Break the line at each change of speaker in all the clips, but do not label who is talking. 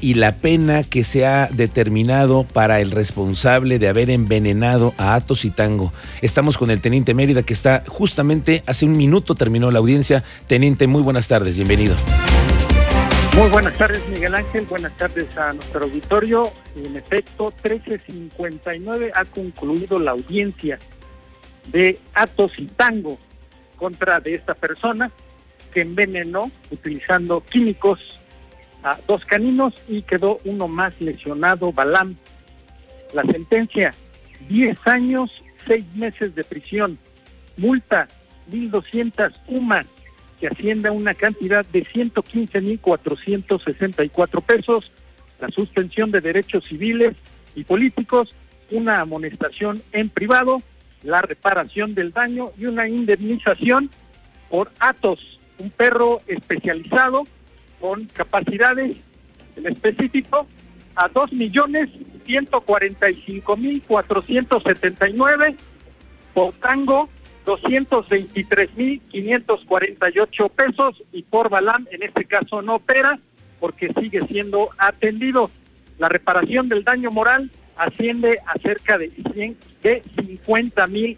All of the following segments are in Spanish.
y la pena que se ha determinado para el responsable de haber envenenado a Atos y Tango. Estamos con el teniente Mérida que está justamente hace un minuto terminó la audiencia. Teniente, muy buenas tardes, bienvenido.
Muy buenas tardes, Miguel Ángel. Buenas tardes a nuestro auditorio. En efecto, 1359 ha concluido la audiencia de Atos y Tango contra de esta persona que envenenó utilizando químicos a dos caninos y quedó uno más lesionado, Balam. La sentencia, 10 años, 6 meses de prisión, multa 1.200 UMAS, que asciende a una cantidad de 115.464 pesos, la suspensión de derechos civiles y políticos, una amonestación en privado, la reparación del daño y una indemnización por Atos, un perro especializado con capacidades en específico a 2.145.479 por tango 223.548 pesos y por Balam en este caso no opera porque sigue siendo atendido. La reparación del daño moral asciende a cerca de, 100, de 50 mil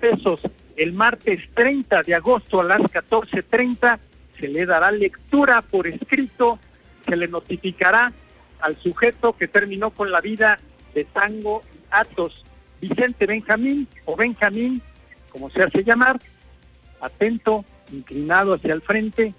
pesos. El martes 30 de agosto a las 14.30 se le dará lectura por escrito, se le notificará al sujeto que terminó con la vida de Tango Atos, Vicente Benjamín o Benjamín, como se hace llamar, atento, inclinado hacia el frente,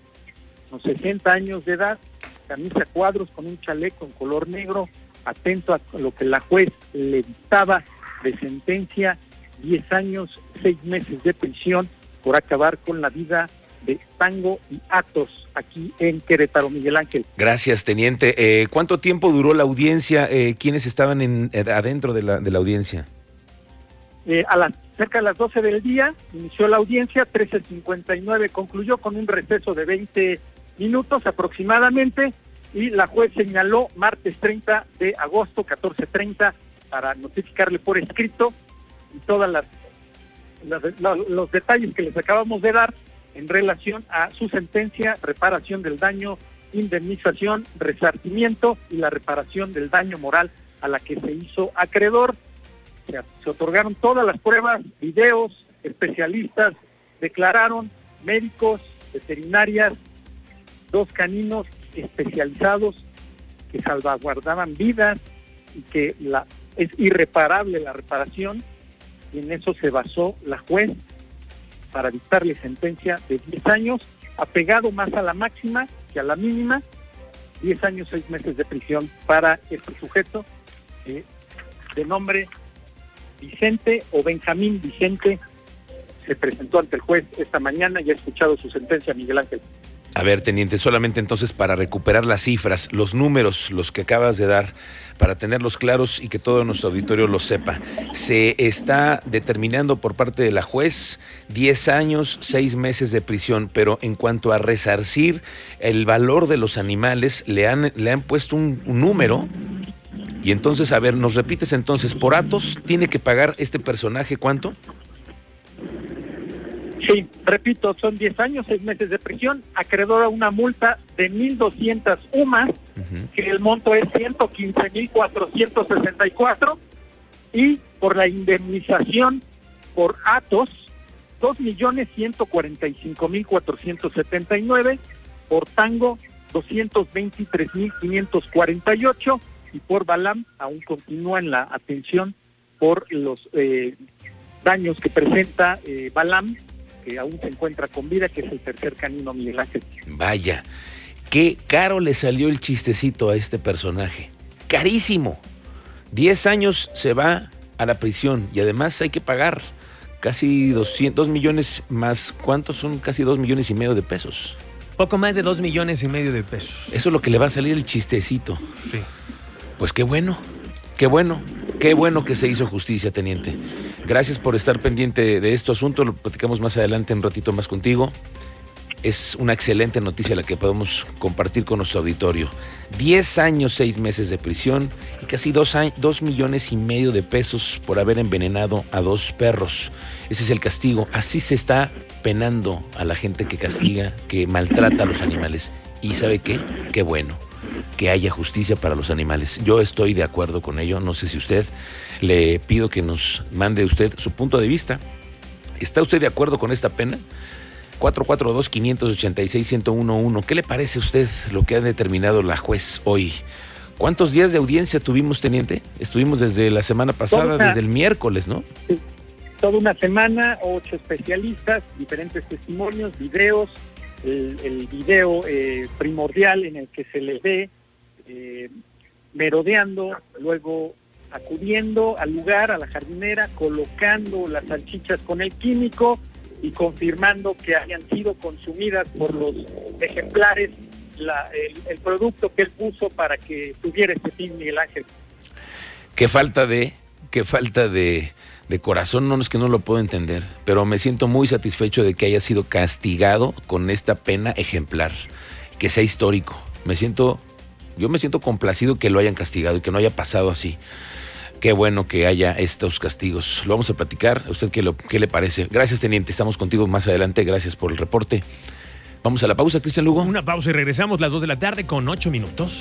con 60 años de edad, camisa cuadros con un chaleco en color negro, atento a lo que la juez le dictaba de sentencia, 10 años, 6 meses de prisión por acabar con la vida de Tango y Atos aquí en Querétaro, Miguel Ángel.
Gracias, teniente. Eh, ¿Cuánto tiempo duró la audiencia? Eh, ¿Quiénes estaban en, eh, adentro de la, de la audiencia?
Eh, a las cerca de las 12 del día inició la audiencia, 13.59 concluyó con un receso de 20 minutos aproximadamente y la juez señaló martes 30 de agosto, 14.30, para notificarle por escrito y todas las, los detalles que les acabamos de dar en relación a su sentencia, reparación del daño, indemnización, resarcimiento y la reparación del daño moral a la que se hizo acreedor. Se, otorgaron todas las pruebas, videos, especialistas declararon, médicos, veterinarias, dos caninos especializados que salvaguardaban vidas y que es irreparable la reparación y en eso se basó la juez para dictarle sentencia de 10 años, apegado más a la máxima que a la mínima, 10 años, 6 meses de prisión para este sujeto eh, de nombre Vicente o Benjamín Vicente. Se presentó ante el juez esta mañana y ha escuchado su sentencia, Miguel Ángel.
A ver, teniente, solamente entonces para recuperar las cifras, los números, los que acabas de dar, para tenerlos claros y que todo nuestro auditorio lo sepa. Se está determinando por parte de la juez 10 años, 6 meses de prisión, pero en cuanto a resarcir el valor de los animales, le han, le han puesto un, un número. Y entonces, a ver, nos repites entonces, por Atos tiene que pagar este personaje cuánto?
Sí, repito, son 10 años, 6 meses de prisión, acreedor a una multa de 1.200 UMAS, uh -huh. que el monto es 115.464, y por la indemnización por Atos, 2.145.479, por Tango, 223.548, y por Balam aún continúa en la atención por los eh, daños que presenta eh, Balam que aún se encuentra con vida, que es el tercer canino Miguel Ángel.
Vaya, qué caro le salió el chistecito a este personaje. Carísimo. Diez años se va a la prisión y además hay que pagar casi 200 millones más. ¿Cuántos son? Casi dos millones y medio de pesos.
Poco más de dos millones y medio de pesos.
Eso es lo que le va a salir el chistecito.
Sí.
Pues qué bueno, qué bueno, qué bueno que se hizo justicia, teniente. Gracias por estar pendiente de este asunto. Lo platicamos más adelante, un ratito más contigo. Es una excelente noticia la que podemos compartir con nuestro auditorio. Diez años, seis meses de prisión y casi dos millones y medio de pesos por haber envenenado a dos perros. Ese es el castigo. Así se está penando a la gente que castiga, que maltrata a los animales. ¿Y sabe qué? Qué bueno. Que haya justicia para los animales. Yo estoy de acuerdo con ello, no sé si usted, le pido que nos mande usted su punto de vista. ¿Está usted de acuerdo con esta pena? 442-586-1011. ¿Qué le parece a usted lo que ha determinado la juez hoy? ¿Cuántos días de audiencia tuvimos, teniente? Estuvimos desde la semana pasada, desde el miércoles, ¿no?
Sí, toda una semana, ocho especialistas, diferentes testimonios, videos, el, el video eh, primordial en el que se le ve eh, merodeando, luego acudiendo al lugar, a la jardinera, colocando las salchichas con el químico y confirmando que hayan sido consumidas por los ejemplares la, el, el, producto que él puso para que tuviera este fin Miguel Ángel.
Qué falta de, qué falta de, de corazón, no es que no lo puedo entender, pero me siento muy satisfecho de que haya sido castigado con esta pena ejemplar, que sea histórico. Me siento, yo me siento complacido que lo hayan castigado y que no haya pasado así. Qué bueno que haya estos castigos. Lo vamos a platicar. ¿A usted qué, le parece? Gracias, teniente. Estamos contigo más adelante. Gracias por el reporte. Vamos a la pausa, Cristian Lugo.
Una pausa y regresamos las 2 de la tarde con 8 minutos.